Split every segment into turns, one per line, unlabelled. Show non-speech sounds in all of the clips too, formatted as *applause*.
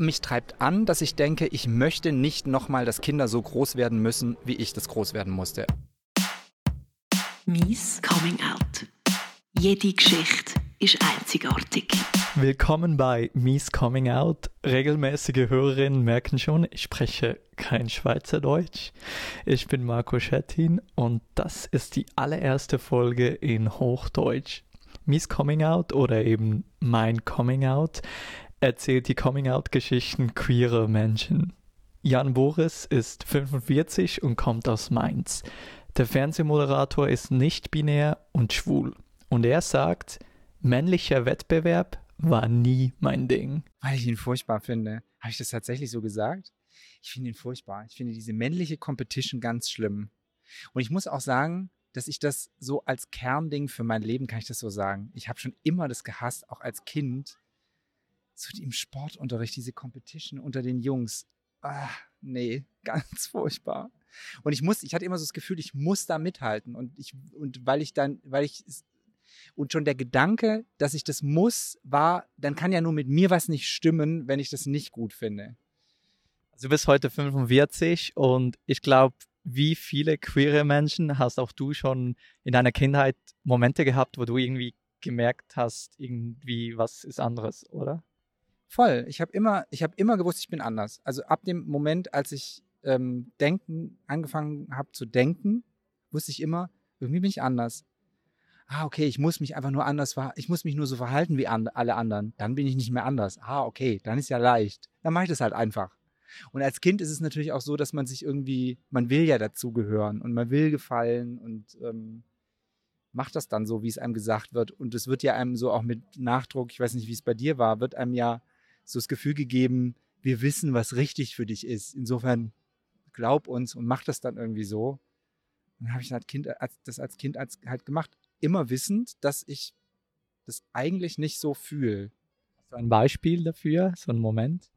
mich treibt an, dass ich denke, ich möchte nicht nochmal, dass Kinder so groß werden müssen, wie ich das groß werden musste.
Mies Coming Out. Jede Geschichte ist einzigartig.
Willkommen bei Mies Coming Out. Regelmäßige Hörerinnen merken schon, ich spreche kein Schweizerdeutsch. Ich bin Marco Schettin und das ist die allererste Folge in Hochdeutsch. Mies Coming Out oder eben mein Coming Out erzählt die Coming-out-Geschichten queerer Menschen. Jan Boris ist 45 und kommt aus Mainz. Der Fernsehmoderator ist nicht binär und schwul. Und er sagt, männlicher Wettbewerb war nie mein Ding.
Weil ich ihn furchtbar finde. Habe ich das tatsächlich so gesagt? Ich finde ihn furchtbar. Ich finde diese männliche Competition ganz schlimm. Und ich muss auch sagen, dass ich das so als Kernding für mein Leben, kann ich das so sagen. Ich habe schon immer das gehasst, auch als Kind, so im Sportunterricht, diese Competition unter den Jungs. Ah, nee, *laughs* ganz furchtbar. Und ich muss, ich hatte immer so das Gefühl, ich muss da mithalten. Und ich, und weil ich dann, weil ich, und schon der Gedanke, dass ich das muss, war, dann kann ja nur mit mir was nicht stimmen, wenn ich das nicht gut finde.
Also du bist heute 45 und ich glaube, wie viele queere Menschen hast auch du schon in deiner Kindheit Momente gehabt, wo du irgendwie gemerkt hast, irgendwie was ist anderes, oder?
Voll. Ich habe immer, ich immer gewusst, ich bin anders. Also ab dem Moment, als ich ähm, denken angefangen habe zu denken, wusste ich immer, irgendwie bin ich anders. Ah, okay, ich muss mich einfach nur anders ich muss mich nur so verhalten wie an alle anderen. Dann bin ich nicht mehr anders. Ah, okay, dann ist ja leicht. Dann mache ich das halt einfach. Und als Kind ist es natürlich auch so, dass man sich irgendwie, man will ja dazugehören und man will gefallen und ähm, macht das dann so, wie es einem gesagt wird. Und es wird ja einem so auch mit Nachdruck, ich weiß nicht, wie es bei dir war, wird einem ja so das Gefühl gegeben, wir wissen, was richtig für dich ist. Insofern glaub uns und mach das dann irgendwie so. Und dann habe ich das, kind, das als Kind halt gemacht, immer wissend, dass ich das eigentlich nicht so fühle.
Hast du ein Beispiel dafür, so ein Moment?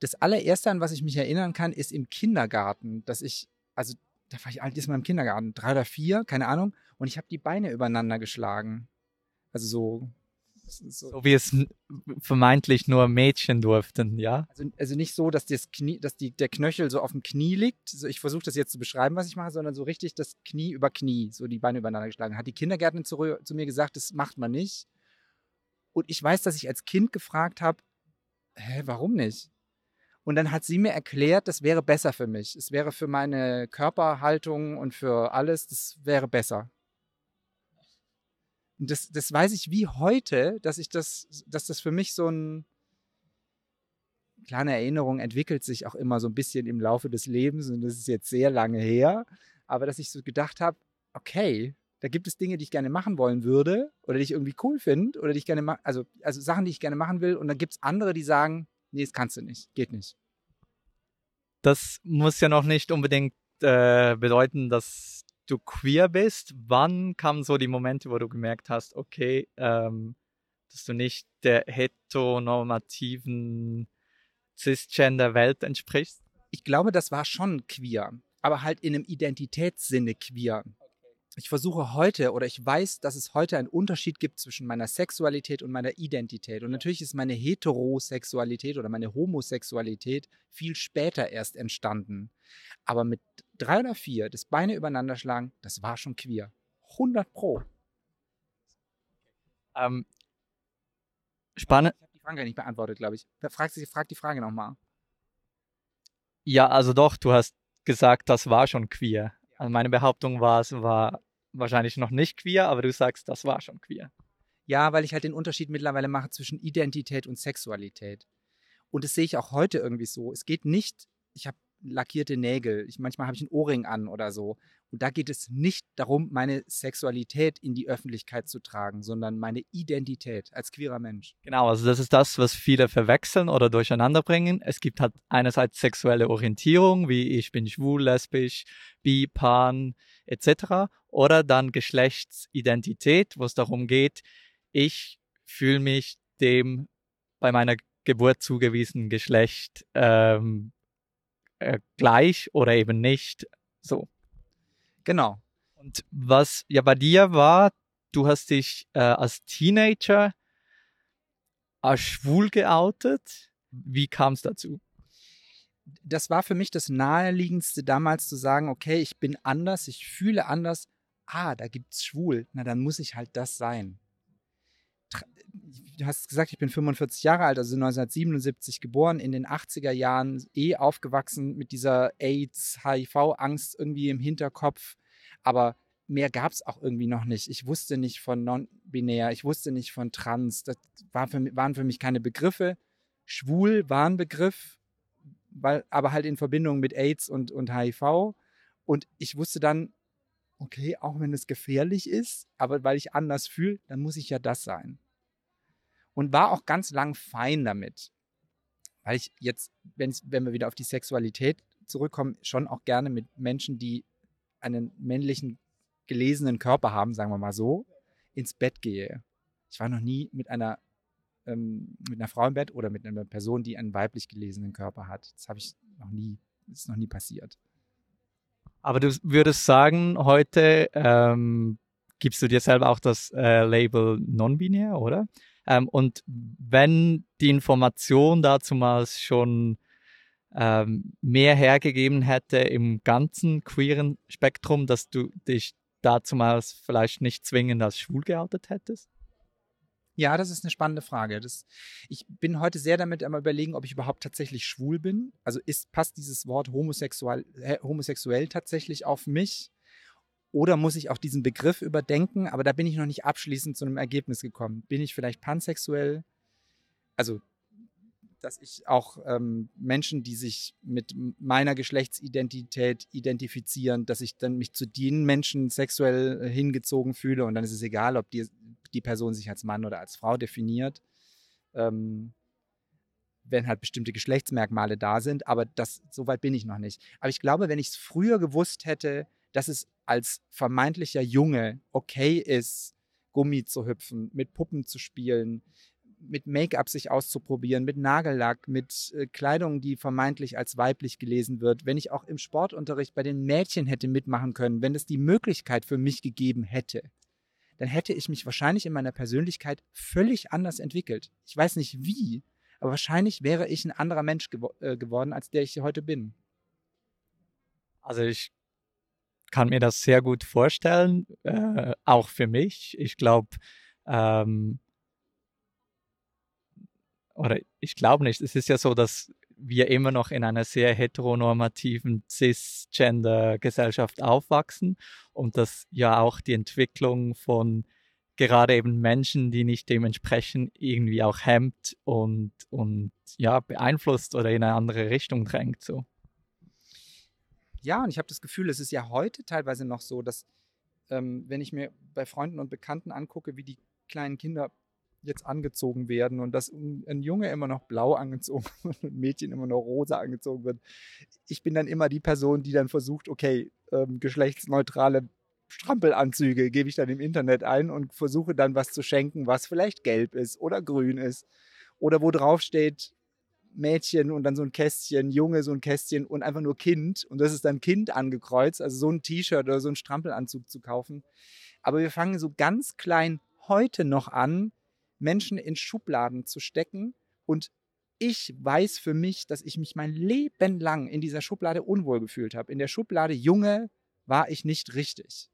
Das allererste, an was ich mich erinnern kann, ist im Kindergarten, dass ich, also da war ich alt ist mal im Kindergarten, drei oder vier, keine Ahnung, und ich habe die Beine übereinander geschlagen. Also so
so, so, wie es vermeintlich nur Mädchen durften, ja?
Also, also nicht so, dass, das Knie, dass die, der Knöchel so auf dem Knie liegt. So, ich versuche das jetzt zu beschreiben, was ich mache, sondern so richtig das Knie über Knie, so die Beine übereinander geschlagen. Hat die Kindergärtnerin zu, zu mir gesagt, das macht man nicht. Und ich weiß, dass ich als Kind gefragt habe, hä, warum nicht? Und dann hat sie mir erklärt, das wäre besser für mich. Es wäre für meine Körperhaltung und für alles, das wäre besser. Und das, das weiß ich wie heute, dass ich das, dass das für mich so ein, kleine Erinnerung entwickelt sich auch immer so ein bisschen im Laufe des Lebens und das ist jetzt sehr lange her, aber dass ich so gedacht habe, okay, da gibt es Dinge, die ich gerne machen wollen würde oder die ich irgendwie cool finde oder die ich gerne mache, also, also Sachen, die ich gerne machen will und dann gibt es andere, die sagen, nee, das kannst du nicht, geht nicht.
Das muss ja noch nicht unbedingt äh, bedeuten, dass du queer bist, wann kamen so die Momente, wo du gemerkt hast, okay, ähm, dass du nicht der heteronormativen Cisgender-Welt entsprichst?
Ich glaube, das war schon queer, aber halt in einem Identitätssinne queer ich versuche heute oder ich weiß, dass es heute einen Unterschied gibt zwischen meiner Sexualität und meiner Identität. Und natürlich ist meine Heterosexualität oder meine Homosexualität viel später erst entstanden. Aber mit drei oder vier das Beine übereinander schlagen, das war schon queer. 100 Pro.
Ähm, spannend.
Ich habe die Frage nicht beantwortet, glaube ich. Frag, frag die Frage nochmal.
Ja, also doch, du hast gesagt, das war schon queer. Also meine Behauptung war, es war wahrscheinlich noch nicht queer, aber du sagst, das war schon queer.
Ja, weil ich halt den Unterschied mittlerweile mache zwischen Identität und Sexualität. Und das sehe ich auch heute irgendwie so. Es geht nicht, ich habe lackierte Nägel, ich, manchmal habe ich einen Ohrring an oder so. Und da geht es nicht darum, meine Sexualität in die Öffentlichkeit zu tragen, sondern meine Identität als queerer Mensch.
Genau, also das ist das, was viele verwechseln oder durcheinander bringen. Es gibt halt einerseits sexuelle Orientierung, wie ich bin schwul, lesbisch, bi, pan, etc. Oder dann Geschlechtsidentität, wo es darum geht, ich fühle mich dem bei meiner Geburt zugewiesenen Geschlecht ähm, äh, gleich oder eben nicht. So.
Genau.
Und was ja bei dir war, du hast dich äh, als Teenager als schwul geoutet. Wie kam es dazu?
Das war für mich das Naheliegendste damals zu sagen, okay, ich bin anders, ich fühle anders. Ah, da gibt es schwul. Na, dann muss ich halt das sein. Du hast gesagt, ich bin 45 Jahre alt, also 1977 geboren, in den 80er Jahren eh aufgewachsen mit dieser AIDS, HIV-Angst irgendwie im Hinterkopf. Aber mehr gab es auch irgendwie noch nicht. Ich wusste nicht von non-binär, ich wusste nicht von trans. Das war für, waren für mich keine Begriffe. Schwul war ein Begriff, weil, aber halt in Verbindung mit AIDS und, und HIV. Und ich wusste dann, okay, auch wenn es gefährlich ist, aber weil ich anders fühle, dann muss ich ja das sein. Und war auch ganz lang fein damit. Weil ich jetzt, wenn wir wieder auf die Sexualität zurückkommen, schon auch gerne mit Menschen, die einen männlichen gelesenen Körper haben, sagen wir mal so, ins Bett gehe. Ich war noch nie mit einer, ähm, mit einer Frau im Bett oder mit einer Person, die einen weiblich gelesenen Körper hat. Das habe ich noch nie, ist noch nie passiert.
Aber du würdest sagen, heute ähm, gibst du dir selber auch das äh, Label non-binär, oder? Ähm, und wenn die Information dazumals schon ähm, mehr hergegeben hätte im ganzen queeren Spektrum, dass du dich dazumals vielleicht nicht zwingend als schwul geoutet hättest?
Ja, das ist eine spannende Frage. Das, ich bin heute sehr damit am überlegen, ob ich überhaupt tatsächlich schwul bin. Also ist, passt dieses Wort homosexuell, homosexuell tatsächlich auf mich? Oder muss ich auch diesen Begriff überdenken? Aber da bin ich noch nicht abschließend zu einem Ergebnis gekommen. Bin ich vielleicht pansexuell? Also dass ich auch ähm, Menschen, die sich mit meiner Geschlechtsidentität identifizieren, dass ich dann mich zu den Menschen sexuell äh, hingezogen fühle und dann ist es egal, ob die, die Person sich als Mann oder als Frau definiert, ähm, wenn halt bestimmte Geschlechtsmerkmale da sind, aber das, so weit bin ich noch nicht. Aber ich glaube, wenn ich es früher gewusst hätte, dass es als vermeintlicher Junge okay ist, Gummi zu hüpfen, mit Puppen zu spielen, mit Make-up sich auszuprobieren, mit Nagellack, mit äh, Kleidung, die vermeintlich als weiblich gelesen wird, wenn ich auch im Sportunterricht bei den Mädchen hätte mitmachen können, wenn es die Möglichkeit für mich gegeben hätte, dann hätte ich mich wahrscheinlich in meiner Persönlichkeit völlig anders entwickelt. Ich weiß nicht wie, aber wahrscheinlich wäre ich ein anderer Mensch gewo äh, geworden, als der ich heute bin.
Also ich kann mir das sehr gut vorstellen, äh, auch für mich. Ich glaube, ähm, oder ich glaube nicht, es ist ja so, dass wir immer noch in einer sehr heteronormativen Cisgender-Gesellschaft aufwachsen und dass ja auch die Entwicklung von gerade eben Menschen, die nicht dementsprechend irgendwie auch hemmt und, und ja, beeinflusst oder in eine andere Richtung drängt. So.
Ja, und ich habe das Gefühl, es ist ja heute teilweise noch so, dass ähm, wenn ich mir bei Freunden und Bekannten angucke, wie die kleinen Kinder jetzt angezogen werden und dass ein Junge immer noch blau angezogen *laughs* wird und ein Mädchen immer noch rosa angezogen wird. Ich bin dann immer die Person, die dann versucht, okay, ähm, geschlechtsneutrale Strampelanzüge gebe ich dann im Internet ein und versuche dann was zu schenken, was vielleicht gelb ist oder grün ist oder wo drauf steht Mädchen und dann so ein Kästchen, Junge so ein Kästchen und einfach nur Kind und das ist dann Kind angekreuzt, also so ein T-Shirt oder so ein Strampelanzug zu kaufen. Aber wir fangen so ganz klein heute noch an, Menschen in Schubladen zu stecken. Und ich weiß für mich, dass ich mich mein Leben lang in dieser Schublade unwohl gefühlt habe. In der Schublade Junge war ich nicht richtig.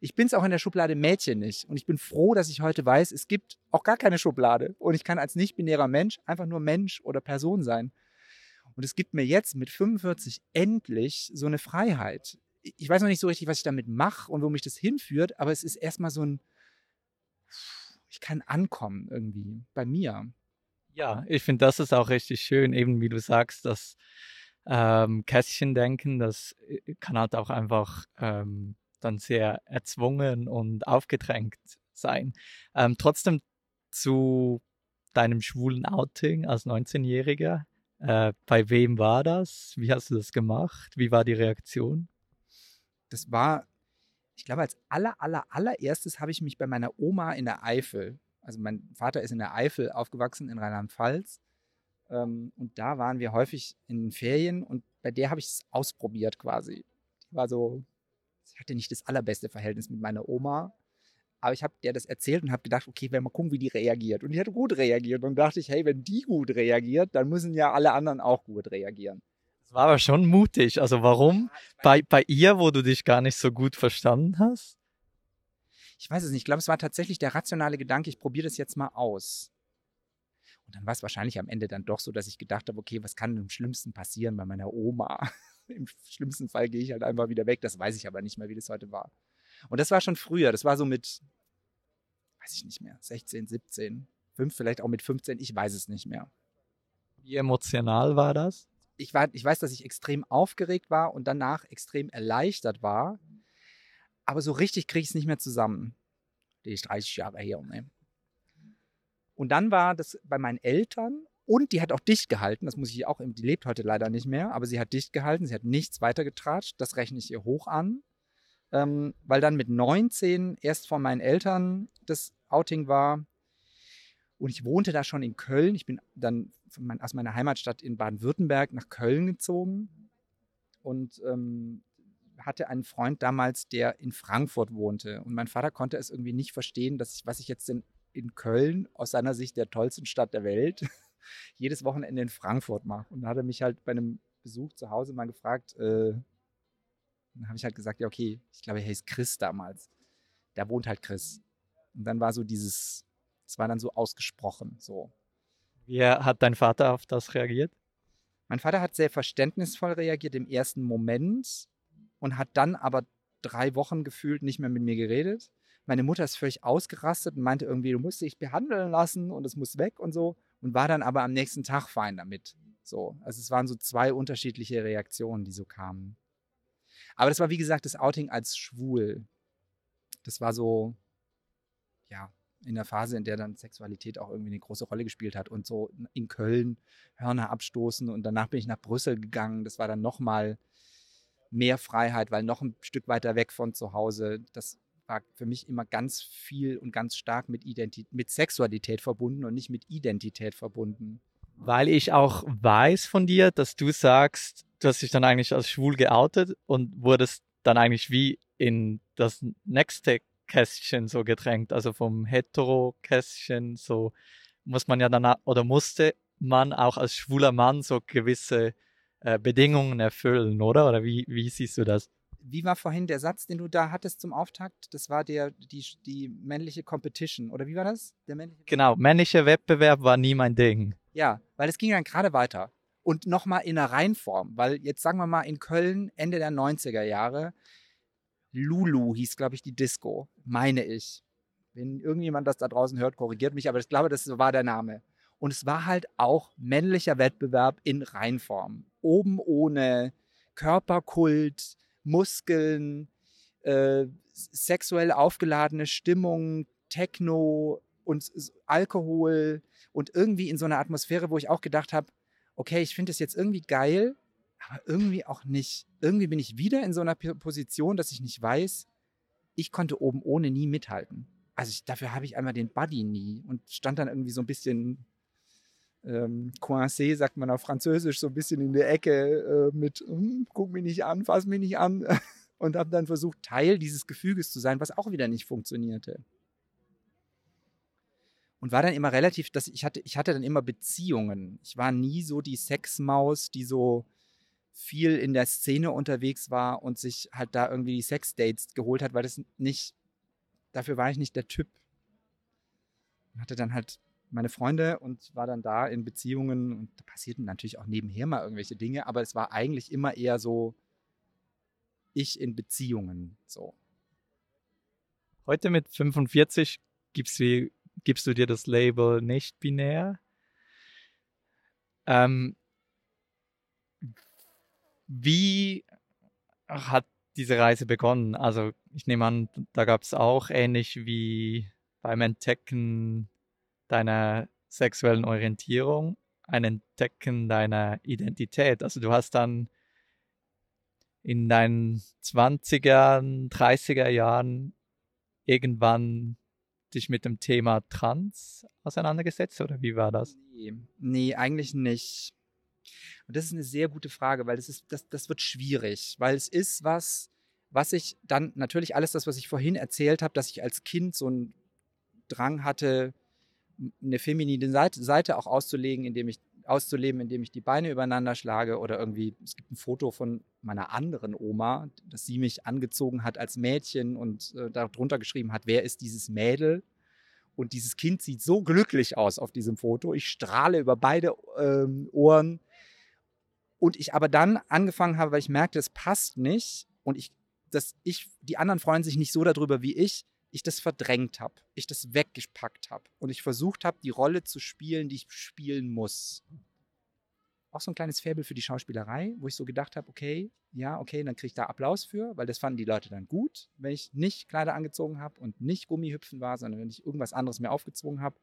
Ich bin es auch in der Schublade Mädchen nicht. Und ich bin froh, dass ich heute weiß, es gibt auch gar keine Schublade. Und ich kann als nicht-binärer Mensch einfach nur Mensch oder Person sein. Und es gibt mir jetzt mit 45 endlich so eine Freiheit. Ich weiß noch nicht so richtig, was ich damit mache und wo mich das hinführt, aber es ist erstmal so ein, ich kann ankommen irgendwie bei mir.
Ja, ich finde, das ist auch richtig schön, eben wie du sagst, das ähm, Kästchendenken, das kann halt auch einfach ähm, dann sehr erzwungen und aufgedrängt sein. Ähm, trotzdem zu deinem schwulen Outing als 19-Jähriger, äh, bei wem war das? Wie hast du das gemacht? Wie war die Reaktion?
Das war ich glaube, als aller, aller, allererstes habe ich mich bei meiner Oma in der Eifel, also mein Vater ist in der Eifel aufgewachsen, in Rheinland-Pfalz. Ähm, und da waren wir häufig in Ferien und bei der habe ich es ausprobiert quasi. Die war so, ich hatte nicht das allerbeste Verhältnis mit meiner Oma, Aber ich habe der das erzählt und habe gedacht, okay, wenn mal gucken, wie die reagiert. Und die hat gut reagiert. Und dachte ich, hey, wenn die gut reagiert, dann müssen ja alle anderen auch gut reagieren.
War aber schon mutig. Also warum? Bei, bei ihr, wo du dich gar nicht so gut verstanden hast?
Ich weiß es nicht. Ich glaube, es war tatsächlich der rationale Gedanke, ich probiere das jetzt mal aus. Und dann war es wahrscheinlich am Ende dann doch so, dass ich gedacht habe, okay, was kann im Schlimmsten passieren bei meiner Oma? *laughs* Im schlimmsten Fall gehe ich halt einfach wieder weg. Das weiß ich aber nicht mehr, wie das heute war. Und das war schon früher. Das war so mit, weiß ich nicht mehr, 16, 17, 5, vielleicht auch mit 15. Ich weiß es nicht mehr.
Wie emotional war das?
Ich, war, ich weiß, dass ich extrem aufgeregt war und danach extrem erleichtert war. Aber so richtig kriege ich es nicht mehr zusammen. Die ist 30 Jahre her. Ne? Und dann war das bei meinen Eltern und die hat auch dicht gehalten, das muss ich auch, die lebt heute leider nicht mehr, aber sie hat dicht gehalten, sie hat nichts weitergetratscht, das rechne ich ihr hoch an. Ähm, weil dann mit 19 erst von meinen Eltern das Outing war. Und ich wohnte da schon in Köln. Ich bin dann mein, aus meiner Heimatstadt in Baden-Württemberg nach Köln gezogen und ähm, hatte einen Freund damals, der in Frankfurt wohnte. Und mein Vater konnte es irgendwie nicht verstehen, dass ich, was ich jetzt in, in Köln aus seiner Sicht der tollsten Stadt der Welt *laughs* jedes Wochenende in Frankfurt mache. Und dann hat er mich halt bei einem Besuch zu Hause mal gefragt, äh, dann habe ich halt gesagt, ja, okay, ich glaube, er hieß Chris damals. Da wohnt halt Chris. Und dann war so dieses, es war dann so ausgesprochen, so.
Wie hat dein Vater auf das reagiert?
Mein Vater hat sehr verständnisvoll reagiert im ersten Moment und hat dann aber drei Wochen gefühlt nicht mehr mit mir geredet. Meine Mutter ist völlig ausgerastet und meinte irgendwie, du musst dich behandeln lassen und es muss weg und so und war dann aber am nächsten Tag fein damit. So, also es waren so zwei unterschiedliche Reaktionen, die so kamen. Aber das war wie gesagt das Outing als schwul. Das war so, ja, in der Phase, in der dann Sexualität auch irgendwie eine große Rolle gespielt hat und so in Köln Hörner abstoßen und danach bin ich nach Brüssel gegangen. Das war dann nochmal mehr Freiheit, weil noch ein Stück weiter weg von zu Hause. Das war für mich immer ganz viel und ganz stark mit, Identität, mit Sexualität verbunden und nicht mit Identität verbunden.
Weil ich auch weiß von dir, dass du sagst, du hast dich dann eigentlich als schwul geoutet und wurdest dann eigentlich wie in das nächste Kästchen so gedrängt, also vom Hetero-Kästchen, so muss man ja dann, oder musste man auch als schwuler Mann so gewisse äh, Bedingungen erfüllen, oder? Oder wie, wie siehst du das?
wie war vorhin der Satz, den du da hattest zum Auftakt? Das war der, die, die männliche Competition, oder wie war das?
Der männliche genau, männlicher Wettbewerb war nie mein Ding.
Ja, weil es ging dann gerade weiter. Und nochmal in der Reinform, weil jetzt sagen wir mal in Köln Ende der 90er Jahre, Lulu hieß, glaube ich, die Disco, meine ich. Wenn irgendjemand das da draußen hört, korrigiert mich, aber ich glaube, das war der Name. Und es war halt auch männlicher Wettbewerb in Reinform. Oben ohne Körperkult, Muskeln, äh, sexuell aufgeladene Stimmung, Techno und Alkohol und irgendwie in so einer Atmosphäre, wo ich auch gedacht habe, okay, ich finde es jetzt irgendwie geil, aber irgendwie auch nicht. Irgendwie bin ich wieder in so einer Position, dass ich nicht weiß, ich konnte oben ohne nie mithalten. Also ich, dafür habe ich einmal den Buddy nie und stand dann irgendwie so ein bisschen ähm, coincé, sagt man auf Französisch, so ein bisschen in der Ecke äh, mit, hm, guck mich nicht an, fass mich nicht an. *laughs* Und habe dann versucht, Teil dieses Gefüges zu sein, was auch wieder nicht funktionierte. Und war dann immer relativ, dass ich hatte, ich hatte dann immer Beziehungen. Ich war nie so die Sexmaus, die so viel in der Szene unterwegs war und sich halt da irgendwie die Sexdates geholt hat, weil das nicht, dafür war ich nicht der Typ. Hatte dann halt meine Freunde und war dann da in Beziehungen und da passierten natürlich auch nebenher mal irgendwelche Dinge, aber es war eigentlich immer eher so ich in Beziehungen so.
Heute mit 45 gibst du, gibst du dir das Label nicht binär. Ähm, wie hat diese Reise begonnen? Also ich nehme an, da gab es auch ähnlich wie beim Entdecken deiner sexuellen Orientierung, ein Entdecken deiner Identität. Also du hast dann in deinen 20er, 30er Jahren irgendwann dich mit dem Thema Trans auseinandergesetzt oder wie war das?
Nee, nee eigentlich nicht. Und das ist eine sehr gute Frage, weil das ist, das, das wird schwierig, weil es ist was, was ich dann natürlich alles das, was ich vorhin erzählt habe, dass ich als Kind so einen Drang hatte, eine feminine Seite, Seite auch auszulegen, indem ich auszuleben, indem ich die Beine übereinander schlage oder irgendwie, es gibt ein Foto von meiner anderen Oma, dass sie mich angezogen hat als Mädchen und äh, darunter geschrieben hat, wer ist dieses Mädel? Und dieses Kind sieht so glücklich aus auf diesem Foto. Ich strahle über beide ähm, Ohren. Und ich aber dann angefangen habe, weil ich merkte, es passt nicht und ich, dass ich, die anderen freuen sich nicht so darüber wie ich, ich das verdrängt habe, ich das weggepackt habe und ich versucht habe, die Rolle zu spielen, die ich spielen muss. Auch so ein kleines Faible für die Schauspielerei, wo ich so gedacht habe, okay, ja, okay, dann kriege ich da Applaus für, weil das fanden die Leute dann gut, wenn ich nicht Kleider angezogen habe und nicht Gummihüpfen war, sondern wenn ich irgendwas anderes mir aufgezwungen habe.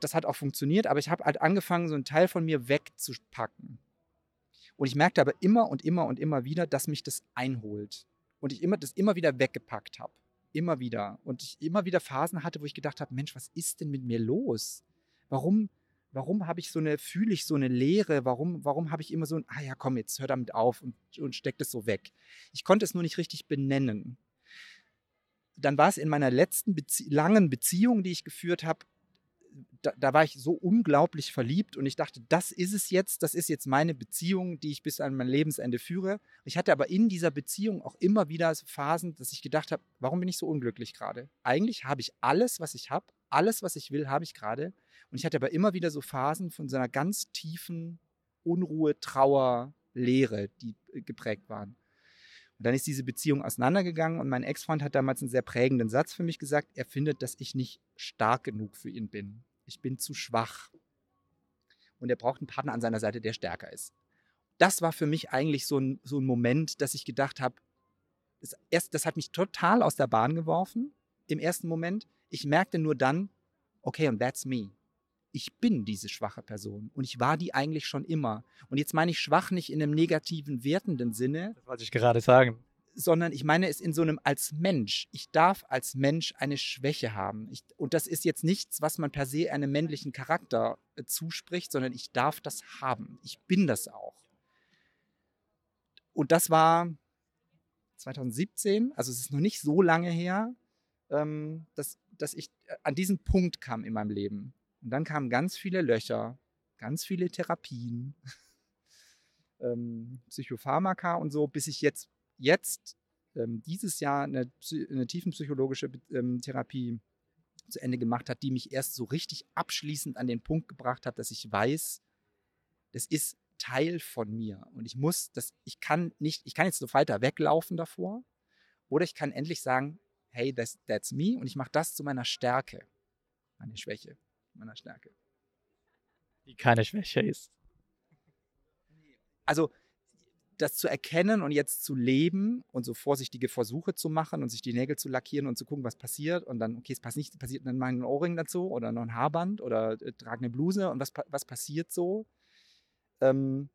Das hat auch funktioniert, aber ich habe halt angefangen, so einen Teil von mir wegzupacken. Und ich merkte aber immer und immer und immer wieder, dass mich das einholt. Und ich immer, das immer wieder weggepackt habe. Immer wieder. Und ich immer wieder Phasen hatte, wo ich gedacht habe, Mensch, was ist denn mit mir los? Warum, warum habe ich so eine, fühle ich so eine Leere? Warum, warum habe ich immer so ein, ah ja, komm, jetzt hör damit auf und, und steck das so weg. Ich konnte es nur nicht richtig benennen. Dann war es in meiner letzten Bezie langen Beziehung, die ich geführt habe, da, da, war ich so unglaublich verliebt und ich dachte, das ist es jetzt, das ist jetzt meine Beziehung, die ich bis an mein Lebensende führe. Ich hatte aber in dieser Beziehung auch immer wieder Phasen, dass ich gedacht habe, warum bin ich so unglücklich gerade? Eigentlich habe ich alles, was ich habe, alles, was ich will, habe ich gerade. Und ich hatte aber immer wieder so Phasen von so einer ganz tiefen Unruhe, Trauer, Leere, die äh, geprägt waren. Und dann ist diese Beziehung auseinandergegangen und mein Ex-Freund hat damals einen sehr prägenden Satz für mich gesagt. Er findet, dass ich nicht stark genug für ihn bin. Ich bin zu schwach. Und er braucht einen Partner an seiner Seite, der stärker ist. Das war für mich eigentlich so ein, so ein Moment, dass ich gedacht habe, das, erst, das hat mich total aus der Bahn geworfen im ersten Moment. Ich merkte nur dann, okay, und that's me ich bin diese schwache Person und ich war die eigentlich schon immer. Und jetzt meine ich schwach nicht in einem negativen, wertenden Sinne.
Das wollte ich gerade sagen.
Sondern ich meine es in so einem als Mensch. Ich darf als Mensch eine Schwäche haben. Ich, und das ist jetzt nichts, was man per se einem männlichen Charakter äh, zuspricht, sondern ich darf das haben. Ich bin das auch. Und das war 2017, also es ist noch nicht so lange her, ähm, dass, dass ich äh, an diesen Punkt kam in meinem Leben und dann kamen ganz viele Löcher, ganz viele Therapien, *laughs* ähm, Psychopharmaka und so, bis ich jetzt, jetzt ähm, dieses Jahr eine, eine tiefenpsychologische ähm, Therapie zu Ende gemacht hat, die mich erst so richtig abschließend an den Punkt gebracht hat, dass ich weiß, das ist Teil von mir. Und ich muss, das, ich kann nicht, ich kann jetzt so weiter weglaufen davor oder ich kann endlich sagen, hey, that's, that's me und ich mache das zu meiner Stärke, meine Schwäche meiner Stärke.
Die keine Schwäche ist.
Also das zu erkennen und jetzt zu leben und so vorsichtige Versuche zu machen und sich die Nägel zu lackieren und zu gucken, was passiert und dann, okay, es passt nicht, passiert dann mal ein Ohrring dazu oder noch ein Haarband oder äh, trage eine Bluse und was, was passiert so? Ähm,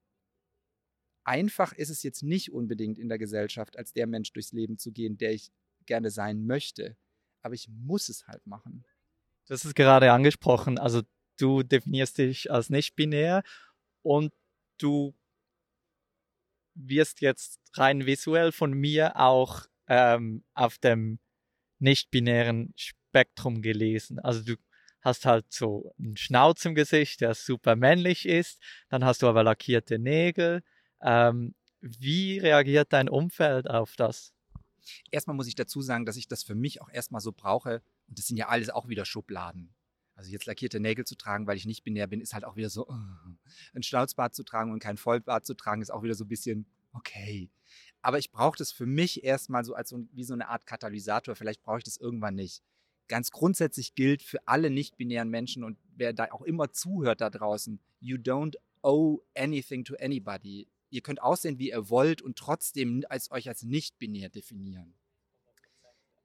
einfach ist es jetzt nicht unbedingt in der Gesellschaft, als der Mensch durchs Leben zu gehen, der ich gerne sein möchte. Aber ich muss es halt machen.
Du hast es gerade angesprochen, also du definierst dich als nicht binär und du wirst jetzt rein visuell von mir auch ähm, auf dem nicht-binären Spektrum gelesen. Also du hast halt so einen Schnauz im Gesicht, der super männlich ist, dann hast du aber lackierte Nägel. Ähm, wie reagiert dein Umfeld auf das?
Erstmal muss ich dazu sagen, dass ich das für mich auch erstmal so brauche, und das sind ja alles auch wieder Schubladen. Also jetzt lackierte Nägel zu tragen, weil ich nicht binär bin, ist halt auch wieder so, uh, *laughs* ein Schnauzbart zu tragen und kein Vollbart zu tragen, ist auch wieder so ein bisschen, okay. Aber ich brauche das für mich erstmal so als so, wie so eine Art Katalysator. Vielleicht brauche ich das irgendwann nicht. Ganz grundsätzlich gilt für alle nicht-binären Menschen und wer da auch immer zuhört da draußen, you don't owe anything to anybody. Ihr könnt aussehen, wie ihr wollt und trotzdem als euch als nicht-binär definieren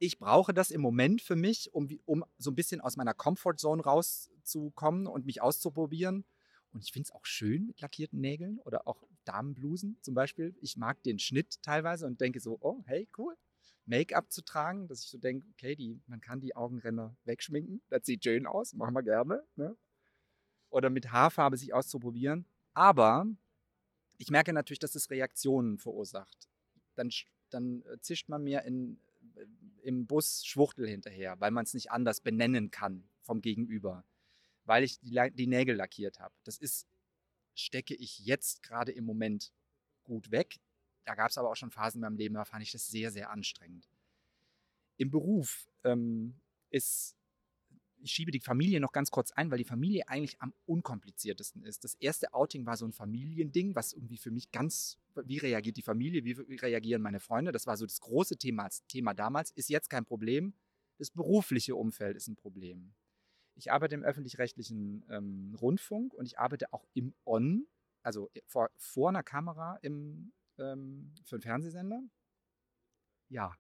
ich brauche das im Moment für mich, um, um so ein bisschen aus meiner Comfortzone rauszukommen und mich auszuprobieren. Und ich finde es auch schön mit lackierten Nägeln oder auch Damenblusen zum Beispiel. Ich mag den Schnitt teilweise und denke so, oh, hey, cool. Make-up zu tragen, dass ich so denke, okay, die, man kann die Augenränder wegschminken. Das sieht schön aus, machen wir gerne. Ne? Oder mit Haarfarbe sich auszuprobieren. Aber ich merke natürlich, dass es Reaktionen verursacht. Dann dann äh, zischt man mir in, im Bus Schwuchtel hinterher, weil man es nicht anders benennen kann vom Gegenüber, weil ich die, die Nägel lackiert habe. Das ist, stecke ich jetzt gerade im Moment gut weg. Da gab es aber auch schon Phasen in meinem Leben, da fand ich das sehr, sehr anstrengend. Im Beruf ähm, ist ich schiebe die Familie noch ganz kurz ein, weil die Familie eigentlich am unkompliziertesten ist. Das erste Outing war so ein Familiending, was irgendwie für mich ganz, wie reagiert die Familie, wie, reagieren meine Freunde, das war so das große Thema, Thema damals, ist jetzt kein Problem. Das berufliche Umfeld ist ein Problem. Ich arbeite im öffentlich-rechtlichen ähm, Rundfunk und ich arbeite auch im On, also vor, vor einer Kamera im, ähm, für einen Fernsehsender. Ja,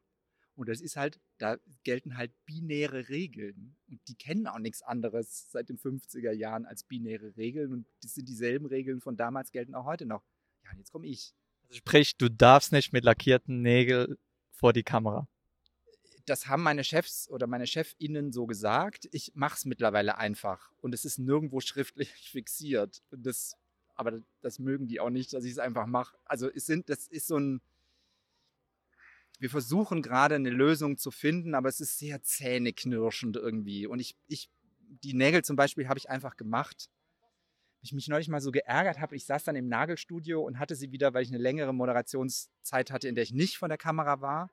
und das ist halt, da gelten halt binäre Regeln. Und die kennen auch nichts anderes seit den 50er Jahren als binäre Regeln. Und das sind dieselben Regeln von damals, gelten auch heute noch. Ja, und jetzt komme ich.
Also sprich, du darfst nicht mit lackierten Nägeln vor die Kamera.
Das haben meine Chefs oder meine ChefInnen so gesagt. Ich mache es mittlerweile einfach. Und es ist nirgendwo schriftlich *laughs* fixiert. Das, aber das mögen die auch nicht, dass ich es einfach mache. Also es sind, das ist so ein wir versuchen gerade eine Lösung zu finden, aber es ist sehr zähneknirschend irgendwie. Und ich, ich die Nägel zum Beispiel habe ich einfach gemacht. Ich mich neulich mal so geärgert habe. Ich saß dann im Nagelstudio und hatte sie wieder, weil ich eine längere Moderationszeit hatte, in der ich nicht von der Kamera war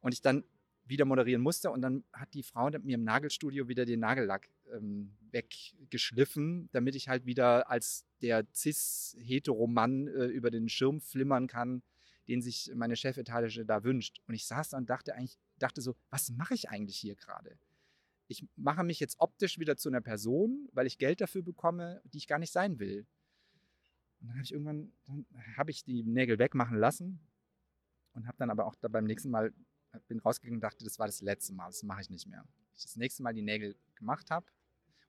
und ich dann wieder moderieren musste. Und dann hat die Frau mir im Nagelstudio wieder den Nagellack ähm, weggeschliffen, damit ich halt wieder als der cis-hetero-Mann äh, über den Schirm flimmern kann den sich meine Chefetage da wünscht. Und ich saß da und dachte eigentlich, dachte so, was mache ich eigentlich hier gerade? Ich mache mich jetzt optisch wieder zu einer Person, weil ich Geld dafür bekomme, die ich gar nicht sein will. Und dann habe ich irgendwann, dann habe ich die Nägel wegmachen lassen und habe dann aber auch da beim nächsten Mal, bin rausgegangen und dachte, das war das letzte Mal, das mache ich nicht mehr. Ich das nächste Mal die Nägel gemacht habe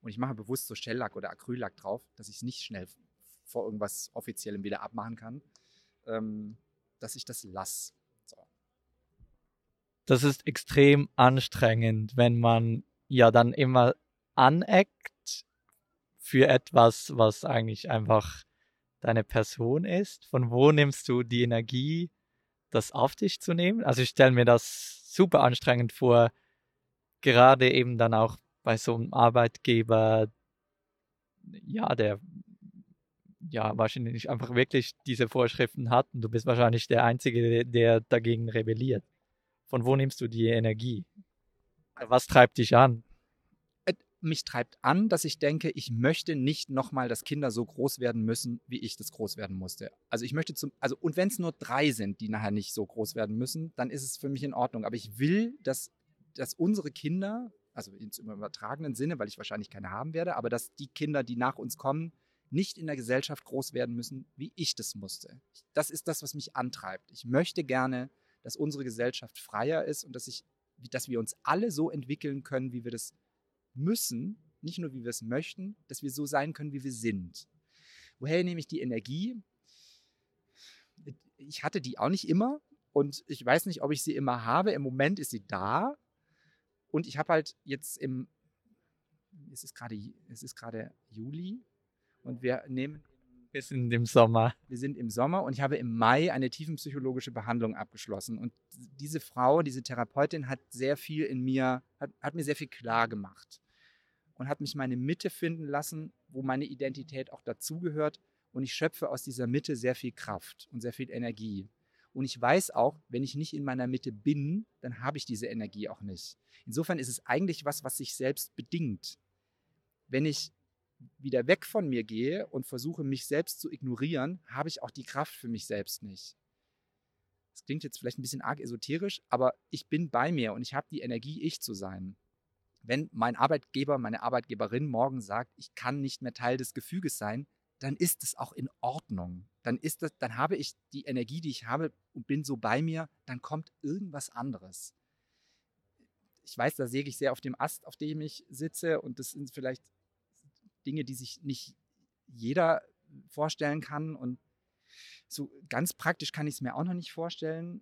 und ich mache bewusst so Shellack oder Acryllack drauf, dass ich es nicht schnell vor irgendwas Offiziellem wieder abmachen kann. Ähm, dass ich das lasse. So.
Das ist extrem anstrengend, wenn man ja dann immer aneckt für etwas, was eigentlich einfach deine Person ist. Von wo nimmst du die Energie, das auf dich zu nehmen? Also ich stelle mir das super anstrengend vor, gerade eben dann auch bei so einem Arbeitgeber, ja, der ja wahrscheinlich einfach wirklich diese Vorschriften hat und du bist wahrscheinlich der Einzige, der dagegen rebelliert. Von wo nimmst du die Energie? Was treibt dich an?
Äh, mich treibt an, dass ich denke, ich möchte nicht nochmal, dass Kinder so groß werden müssen, wie ich das groß werden musste. Also ich möchte zum, also und wenn es nur drei sind, die nachher nicht so groß werden müssen, dann ist es für mich in Ordnung. Aber ich will, dass, dass unsere Kinder, also im übertragenen Sinne, weil ich wahrscheinlich keine haben werde, aber dass die Kinder, die nach uns kommen, nicht in der Gesellschaft groß werden müssen, wie ich das musste. Das ist das, was mich antreibt. Ich möchte gerne, dass unsere Gesellschaft freier ist und dass, ich, dass wir uns alle so entwickeln können, wie wir das müssen, nicht nur wie wir es möchten, dass wir so sein können, wie wir sind. Woher nehme ich die Energie? Ich hatte die auch nicht immer und ich weiß nicht, ob ich sie immer habe. Im Moment ist sie da und ich habe halt jetzt im, es ist gerade, es ist gerade Juli, und wir nehmen.
Wir sind im Sommer.
Wir sind im Sommer und ich habe im Mai eine tiefenpsychologische Behandlung abgeschlossen. Und diese Frau, diese Therapeutin, hat sehr viel in mir, hat, hat mir sehr viel klar gemacht und hat mich meine Mitte finden lassen, wo meine Identität auch dazugehört. Und ich schöpfe aus dieser Mitte sehr viel Kraft und sehr viel Energie. Und ich weiß auch, wenn ich nicht in meiner Mitte bin, dann habe ich diese Energie auch nicht. Insofern ist es eigentlich was, was sich selbst bedingt. Wenn ich wieder weg von mir gehe und versuche, mich selbst zu ignorieren, habe ich auch die Kraft für mich selbst nicht. Das klingt jetzt vielleicht ein bisschen arg esoterisch, aber ich bin bei mir und ich habe die Energie, ich zu sein. Wenn mein Arbeitgeber, meine Arbeitgeberin morgen sagt, ich kann nicht mehr Teil des Gefüges sein, dann ist es auch in Ordnung. Dann ist das, dann habe ich die Energie, die ich habe und bin so bei mir, dann kommt irgendwas anderes. Ich weiß, da säge ich sehr auf dem Ast, auf dem ich sitze und das sind vielleicht Dinge, die sich nicht jeder vorstellen kann. Und so ganz praktisch kann ich es mir auch noch nicht vorstellen.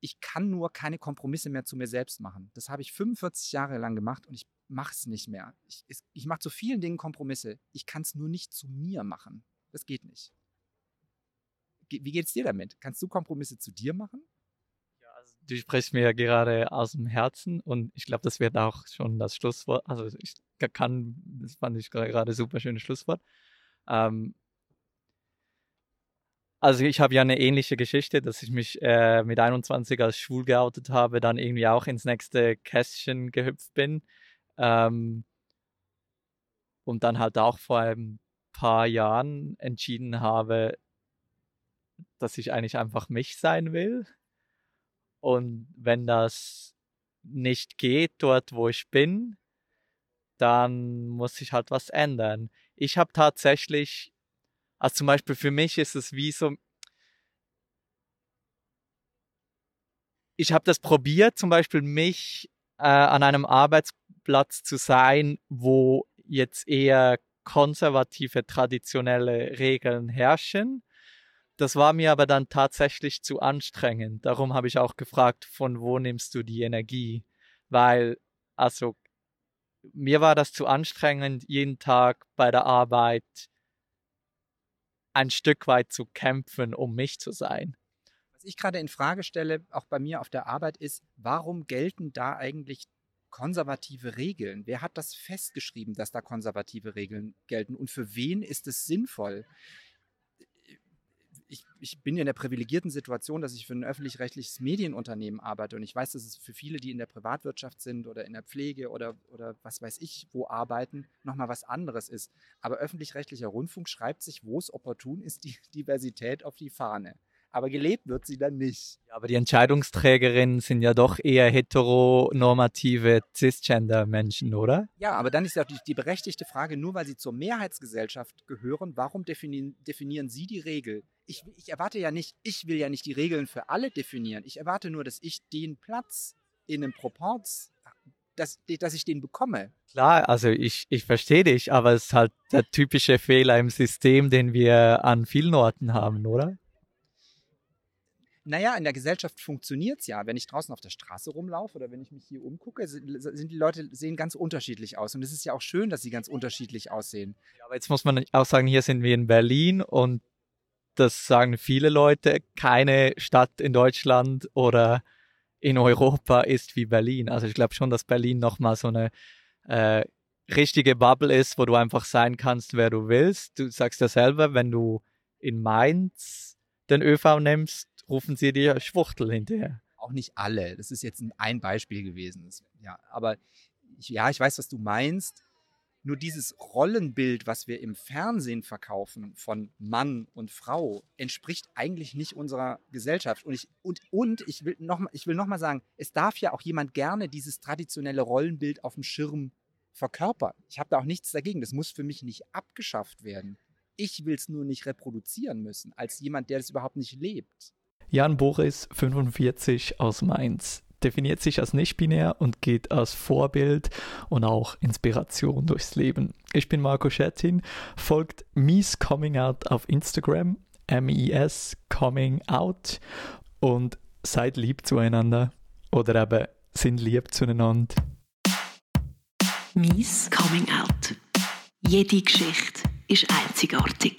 Ich kann nur keine Kompromisse mehr zu mir selbst machen. Das habe ich 45 Jahre lang gemacht und ich mache es nicht mehr. Ich, ich mache zu vielen Dingen Kompromisse. Ich kann es nur nicht zu mir machen. Das geht nicht. wie geht es dir damit? Kannst du Kompromisse zu dir machen?
Ja, also du sprichst mir ja gerade aus dem Herzen und ich glaube, das wird auch schon das Schlusswort. Also ich kann, das fand ich gerade super schönes Schlusswort. Ähm, also ich habe ja eine ähnliche Geschichte, dass ich mich äh, mit 21 als schwul geoutet habe, dann irgendwie auch ins nächste Kästchen gehüpft bin. Ähm, und dann halt auch vor ein paar Jahren entschieden habe, dass ich eigentlich einfach mich sein will. Und wenn das nicht geht dort, wo ich bin, dann muss ich halt was ändern. Ich habe tatsächlich, also zum Beispiel für mich ist es wie so, ich habe das probiert, zum Beispiel mich äh, an einem Arbeitsplatz zu sein, wo jetzt eher konservative, traditionelle Regeln herrschen. Das war mir aber dann tatsächlich zu anstrengend. Darum habe ich auch gefragt, von wo nimmst du die Energie? Weil, also, mir war das zu anstrengend, jeden Tag bei der Arbeit ein Stück weit zu kämpfen, um mich zu sein.
Was ich gerade in Frage stelle, auch bei mir auf der Arbeit, ist, warum gelten da eigentlich konservative Regeln? Wer hat das festgeschrieben, dass da konservative Regeln gelten? Und für wen ist es sinnvoll? Ich, ich, bin in der privilegierten Situation, dass ich für ein öffentlich-rechtliches Medienunternehmen arbeite und ich weiß, dass es für viele, die in der Privatwirtschaft sind oder in der Pflege oder, oder was weiß ich, wo arbeiten, nochmal was anderes ist. Aber öffentlich-rechtlicher Rundfunk schreibt sich, wo es opportun ist, die Diversität auf die Fahne aber gelebt wird sie dann nicht.
Ja, aber die Entscheidungsträgerinnen sind ja doch eher heteronormative Cisgender-Menschen, oder?
Ja, aber dann ist ja die, die, berechtigte Frage, nur weil sie zur Mehrheitsgesellschaft gehören, warum definieren, definieren sie die Regel? Ich, ich erwarte ja nicht, ich will ja nicht die Regeln für alle definieren. Ich erwarte nur, dass ich den Platz in einem Proporz dass, dass ich den bekomme.
Klar, also ich, ich verstehe dich, aber es ist halt der typische Fehler im System, den wir an vielen Orten haben, oder?
Naja, in der Gesellschaft funktioniert es ja. Wenn ich draußen auf der Straße rumlaufe oder wenn ich mich hier umgucke, sind die Leute sehen ganz unterschiedlich aus. Und es ist ja auch schön, dass sie ganz unterschiedlich aussehen.
Ja, aber jetzt muss man auch sagen, hier sind wir in Berlin und das sagen viele Leute, keine Stadt in Deutschland oder in Europa ist wie Berlin. Also ich glaube schon, dass Berlin nochmal so eine äh, richtige Bubble ist, wo du einfach sein kannst, wer du willst. Du sagst ja selber, wenn du in Mainz den ÖV nimmst, rufen sie dir Schwuchtel hinterher.
Auch nicht alle. Das ist jetzt ein Beispiel gewesen. Ja, aber ich, ja, ich weiß, was du meinst. Nur dieses Rollenbild, was wir im Fernsehen verkaufen von Mann und Frau, entspricht eigentlich nicht unserer Gesellschaft. Und ich, und, und ich will nochmal noch sagen, es darf ja auch jemand gerne dieses traditionelle Rollenbild auf dem Schirm verkörpern. Ich habe da auch nichts dagegen. Das muss für mich nicht abgeschafft werden. Ich will es nur nicht reproduzieren müssen, als jemand, der das überhaupt nicht lebt.
Jan Boris, 45 aus Mainz, definiert sich als nicht-binär und geht als Vorbild und auch Inspiration durchs Leben. Ich bin Marco Schettin, folgt Mies Coming Out auf Instagram, M-I-S Coming Out und seid lieb zueinander oder eben sind lieb zueinander.
Mies Coming Out. Jede Geschichte ist einzigartig.